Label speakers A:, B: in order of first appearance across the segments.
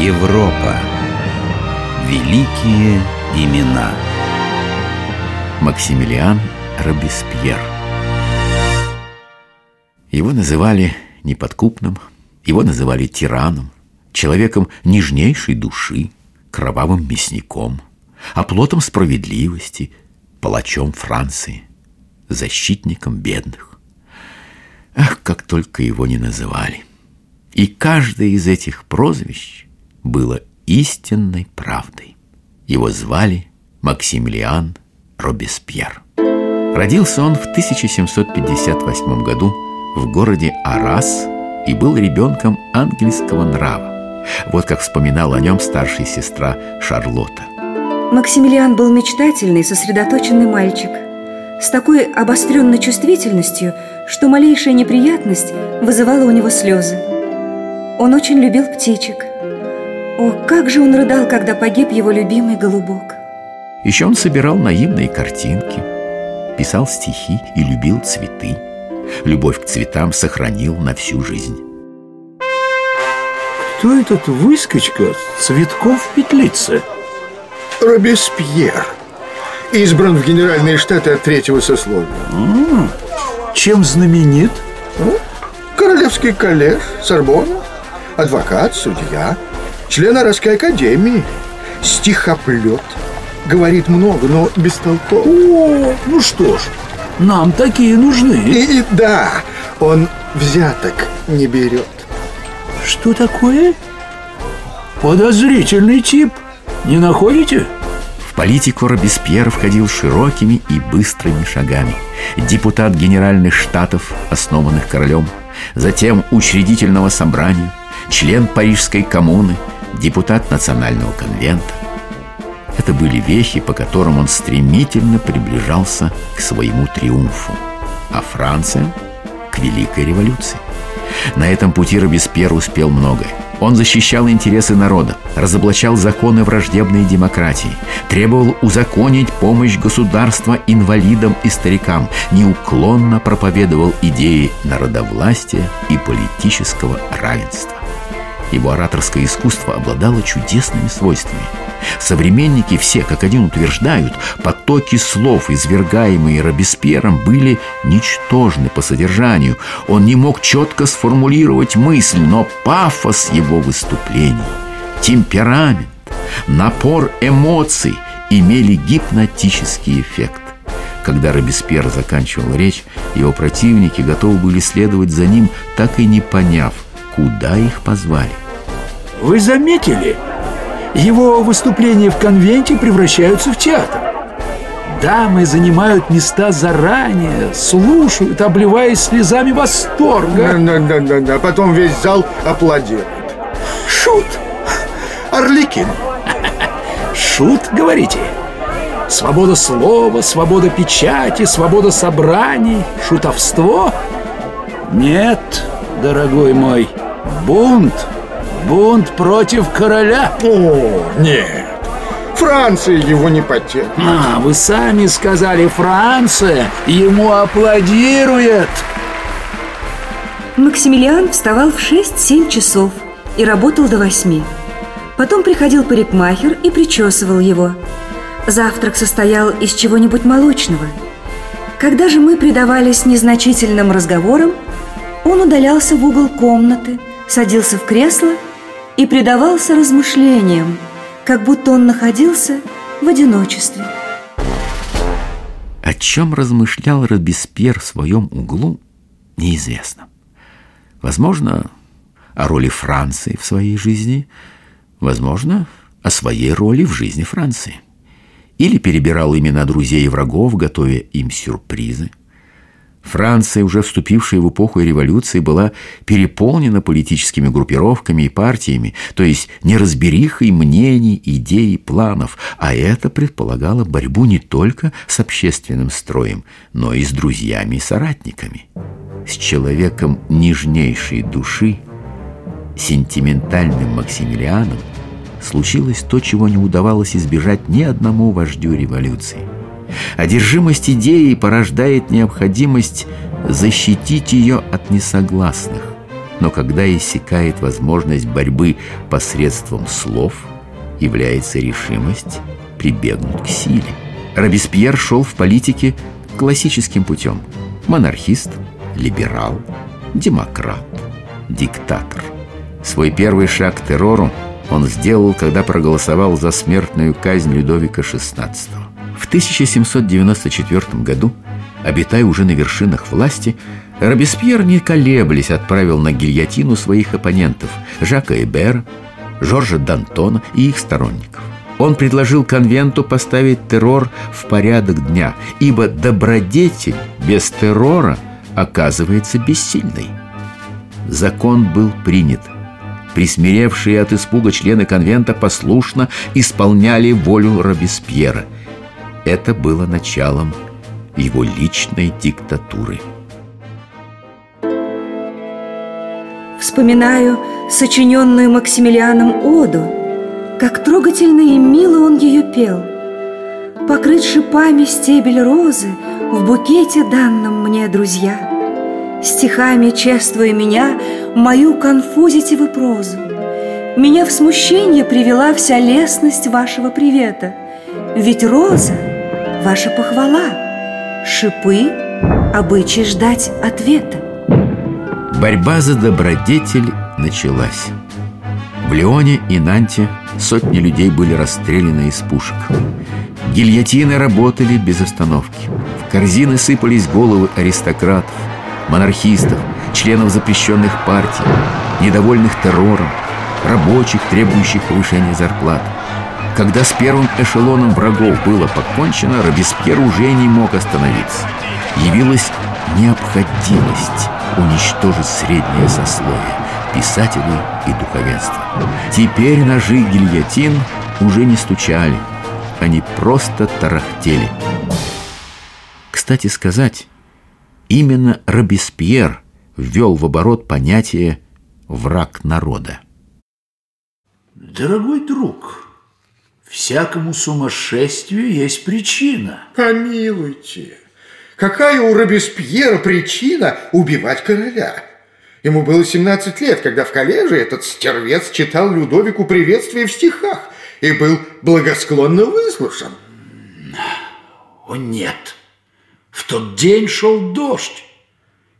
A: Европа. Великие имена.
B: Максимилиан Робеспьер. Его называли неподкупным, его называли тираном, человеком нежнейшей души, кровавым мясником, оплотом справедливости, палачом Франции, защитником бедных. Ах, как только его не называли. И каждое из этих прозвищ было истинной правдой. Его звали Максимилиан Робеспьер. Родился он в 1758 году в городе Арас и был ребенком ангельского нрава. Вот как вспоминала о нем старшая сестра Шарлотта.
C: Максимилиан был мечтательный, сосредоточенный мальчик с такой обостренной чувствительностью, что малейшая неприятность вызывала у него слезы. Он очень любил птичек. О, как же он рыдал, когда погиб его любимый голубок.
B: Еще он собирал наивные картинки, писал стихи и любил цветы. Любовь к цветам сохранил на всю жизнь.
D: Кто этот выскочка цветков в петлице?
E: Робеспьер Избран в Генеральные Штаты от третьего сословия М -м,
D: Чем знаменит?
E: Ну, Королевский коллеж, Сорбонна Адвокат, судья Член Арабской академии. Стихоплет. Говорит много, но бестолково.
D: О, ну что ж, нам такие нужны.
E: И, и да, он взяток не берет.
D: Что такое? Подозрительный тип. Не находите?
B: В политику Робеспьер входил широкими и быстрыми шагами. Депутат Генеральных Штатов, основанных королем, затем учредительного собрания, член Парижской коммуны, депутат Национального конвента. Это были вехи, по которым он стремительно приближался к своему триумфу, а Франция – к Великой революции. На этом пути Робеспьер успел многое. Он защищал интересы народа, разоблачал законы враждебной демократии, требовал узаконить помощь государства инвалидам и старикам, неуклонно проповедовал идеи народовластия и политического равенства. Его ораторское искусство обладало чудесными свойствами – Современники все, как один утверждают, потоки слов, извергаемые Робеспьером, были ничтожны по содержанию. Он не мог четко сформулировать мысль, но пафос его выступлений, темперамент, напор эмоций имели гипнотический эффект. Когда Робеспьер заканчивал речь, его противники готовы были следовать за ним, так и не поняв, куда их позвали.
D: Вы заметили? Его выступления в конвенте превращаются в театр. Дамы занимают места заранее, слушают, обливаясь слезами восторга.
E: Да-да-да, потом весь зал аплодирует.
D: Шут! Орликин! Шут, говорите? Свобода слова, свобода печати, свобода собраний, шутовство? Нет, дорогой мой, бунт – Бунт против короля?
E: О, нет. Франция его не потерпит.
D: А, вы сами сказали, Франция ему аплодирует.
C: Максимилиан вставал в 6-7 часов и работал до 8. Потом приходил парикмахер и причесывал его. Завтрак состоял из чего-нибудь молочного. Когда же мы предавались незначительным разговорам, он удалялся в угол комнаты, садился в кресло и предавался размышлениям, как будто он находился в одиночестве.
B: О чем размышлял Робеспьер в своем углу, неизвестно. Возможно, о роли Франции в своей жизни, возможно, о своей роли в жизни Франции. Или перебирал имена друзей и врагов, готовя им сюрпризы – Франция, уже вступившая в эпоху революции, была переполнена политическими группировками и партиями, то есть неразберихой мнений, идей планов, а это предполагало борьбу не только с общественным строем, но и с друзьями и соратниками. С человеком нежнейшей души, сентиментальным Максимилианом, случилось то, чего не удавалось избежать ни одному вождю революции – Одержимость идеей порождает необходимость защитить ее от несогласных. но когда иссякает возможность борьбы посредством слов, является решимость прибегнуть к силе. Робеспьер шел в политике классическим путем. Монархист, либерал, демократ, диктатор. Свой первый шаг к террору он сделал, когда проголосовал за смертную казнь Людовика XVI. В 1794 году, обитая уже на вершинах власти, Робеспьер, не колеблясь, отправил на гильотину своих оппонентов Жака Эбера, Жоржа Д'Антона и их сторонников. Он предложил конвенту поставить террор в порядок дня, ибо добродетель без террора оказывается бессильной. Закон был принят. Присмиревшие от испуга члены конвента послушно исполняли волю Робеспьера. Это было началом его личной диктатуры.
C: Вспоминаю сочиненную Максимилианом Оду, как трогательно и мило он ее пел. Покрыт шипами стебель розы в букете данном мне, друзья. Стихами чествуя меня, мою конфузите вы прозу. Меня в смущение привела вся лестность вашего привета. Ведь роза — ваша похвала, шипы — обычай ждать ответа.
B: Борьба за добродетель началась. В Леоне и Нанте сотни людей были расстреляны из пушек. Гильотины работали без остановки. В корзины сыпались головы аристократов, монархистов, членов запрещенных партий, недовольных террором, рабочих, требующих повышения зарплат. Когда с первым эшелоном врагов было покончено, Робеспьер уже не мог остановиться. Явилась необходимость уничтожить среднее сословие, писателей и духовенство. Теперь ножи гильотин уже не стучали, они просто тарахтели. Кстати сказать, именно Робеспьер ввел в оборот понятие «враг народа».
D: Дорогой друг, всякому сумасшествию есть причина.
E: Помилуйте. Какая у Робеспьера причина убивать короля? Ему было 17 лет, когда в коллеже этот стервец читал Людовику приветствие в стихах и был благосклонно выслушан.
D: О нет, в тот день шел дождь.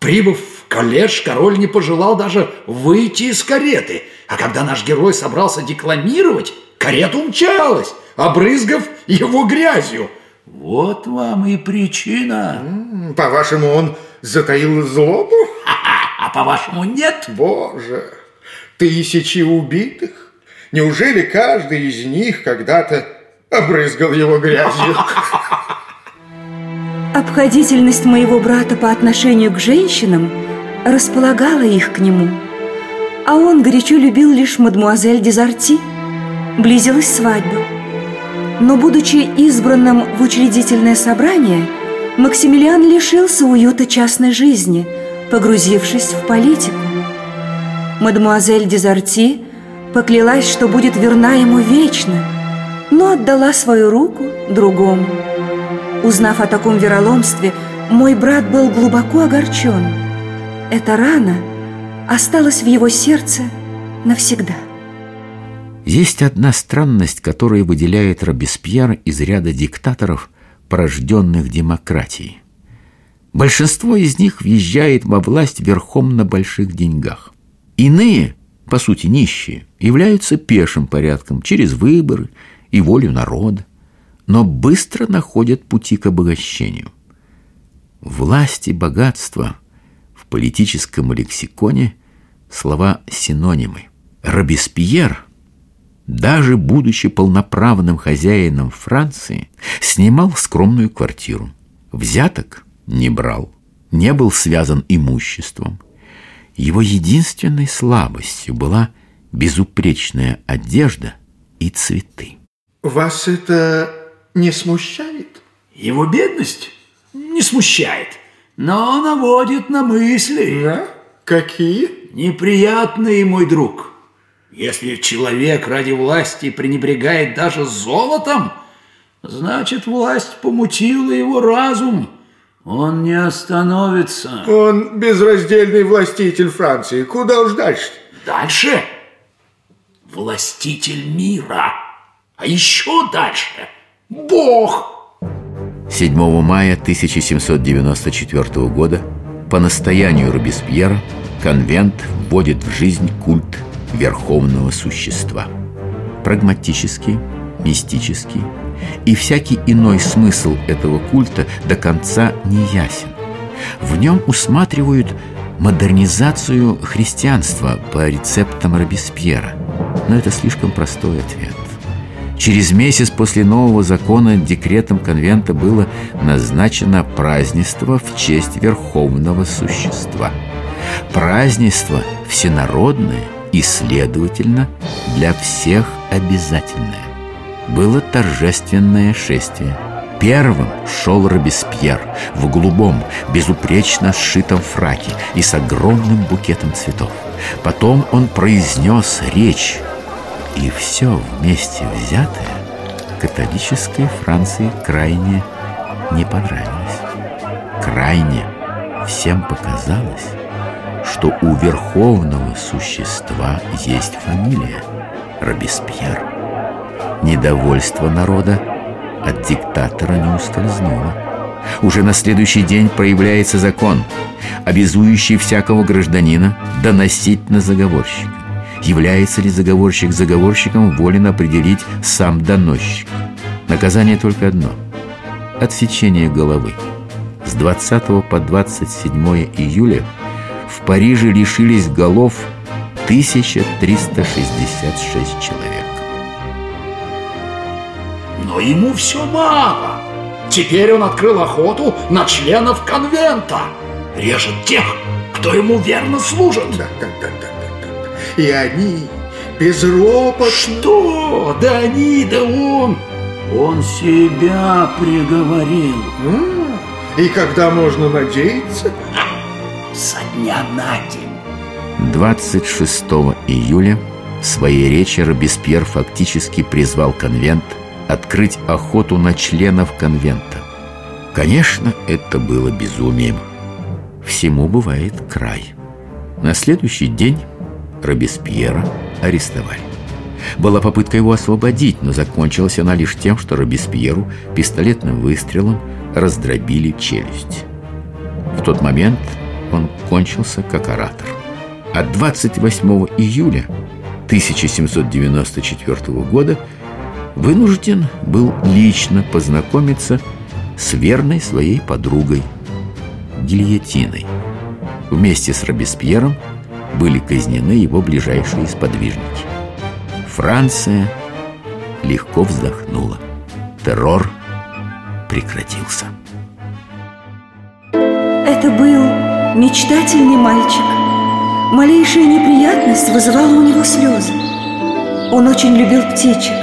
D: Прибыв в коллеж, король не пожелал даже выйти из кареты. А когда наш герой собрался декламировать, карета умчалась, обрызгав его грязью – вот вам и причина.
E: По-вашему, он затаил злобу?
D: А по-вашему, нет?
E: Боже, тысячи убитых. Неужели каждый из них когда-то обрызгал его грязью?
C: Обходительность моего брата по отношению к женщинам располагала их к нему. А он горячо любил лишь мадмуазель Дезарти. Близилась свадьба. Но, будучи избранным в учредительное собрание, Максимилиан лишился уюта частной жизни, погрузившись в политику. Мадемуазель Дезарти поклялась, что будет верна ему вечно, но отдала свою руку другому. Узнав о таком вероломстве, мой брат был глубоко огорчен. Эта рана осталась в его сердце навсегда.
B: Есть одна странность, которая выделяет Робеспьер из ряда диктаторов, порожденных демократией. Большинство из них въезжает во власть верхом на больших деньгах. Иные, по сути нищие, являются пешим порядком через выборы и волю народа, но быстро находят пути к обогащению. Власть и богатство в политическом лексиконе слова синонимы. Робеспьер – даже будучи полноправным хозяином Франции, снимал скромную квартиру. Взяток не брал, не был связан имуществом. Его единственной слабостью была безупречная одежда и цветы.
E: Вас это не смущает?
D: Его бедность не смущает, но наводит на мысли.
E: Да? Какие?
D: Неприятные, мой друг. Если человек ради власти пренебрегает даже золотом, значит, власть помутила его разум.
A: Он не остановится.
E: Он безраздельный властитель Франции. Куда уж дальше?
D: Дальше властитель мира. А еще дальше Бог.
B: 7 мая 1794 года по настоянию Робеспьера конвент вводит в жизнь культ верховного существа. Прагматический, мистический и всякий иной смысл этого культа до конца не ясен. В нем усматривают модернизацию христианства по рецептам Робеспьера. Но это слишком простой ответ. Через месяц после нового закона декретом конвента было назначено празднество в честь верховного существа. Празднество всенародное и, следовательно, для всех обязательное. Было торжественное шествие. Первым шел Робеспьер в голубом, безупречно сшитом фраке и с огромным букетом цветов. Потом он произнес речь и все вместе взятое католической Франции крайне не понравилось. Крайне всем показалось, что у верховного существа есть фамилия Робеспьер. Недовольство народа от диктатора не ускользнуло. Уже на следующий день проявляется закон, обязующий всякого гражданина доносить на заговорщика. Является ли заговорщик заговорщиком, волен определить сам доносчик. Наказание только одно – отсечение головы. С 20 по 27 июля в Париже лишились голов 1366 человек.
D: Но ему все мало. Теперь он открыл охоту на членов конвента. Режет тех, кто ему верно служит.
E: Да, да, да, да, да, да. И они безропотно...
D: Что? Да они, да он.
A: Он себя приговорил.
E: М, И когда можно надеяться?
D: Со дня на день.
B: 26 июля в своей речи Робеспьер фактически призвал конвент открыть охоту на членов конвента. Конечно, это было безумием. Всему бывает край. На следующий день Робеспьера арестовали. Была попытка его освободить, но закончилась она лишь тем, что Робеспьеру пистолетным выстрелом раздробили челюсть. В тот момент он кончился как оратор. А 28 июля 1794 года вынужден был лично познакомиться с верной своей подругой гильотиной. Вместе с Робеспьером были казнены его ближайшие сподвижники. Франция легко вздохнула. Террор прекратился.
C: Это был мечтательный мальчик. Малейшая неприятность вызывала у него слезы. Он очень любил птичек.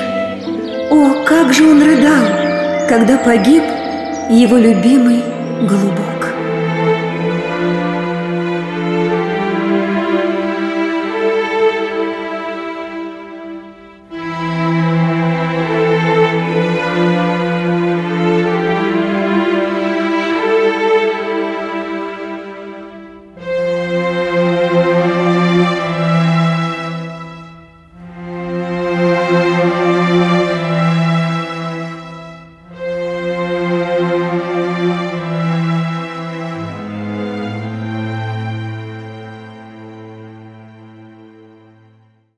C: О, как же он рыдал, когда погиб его любимый голубок.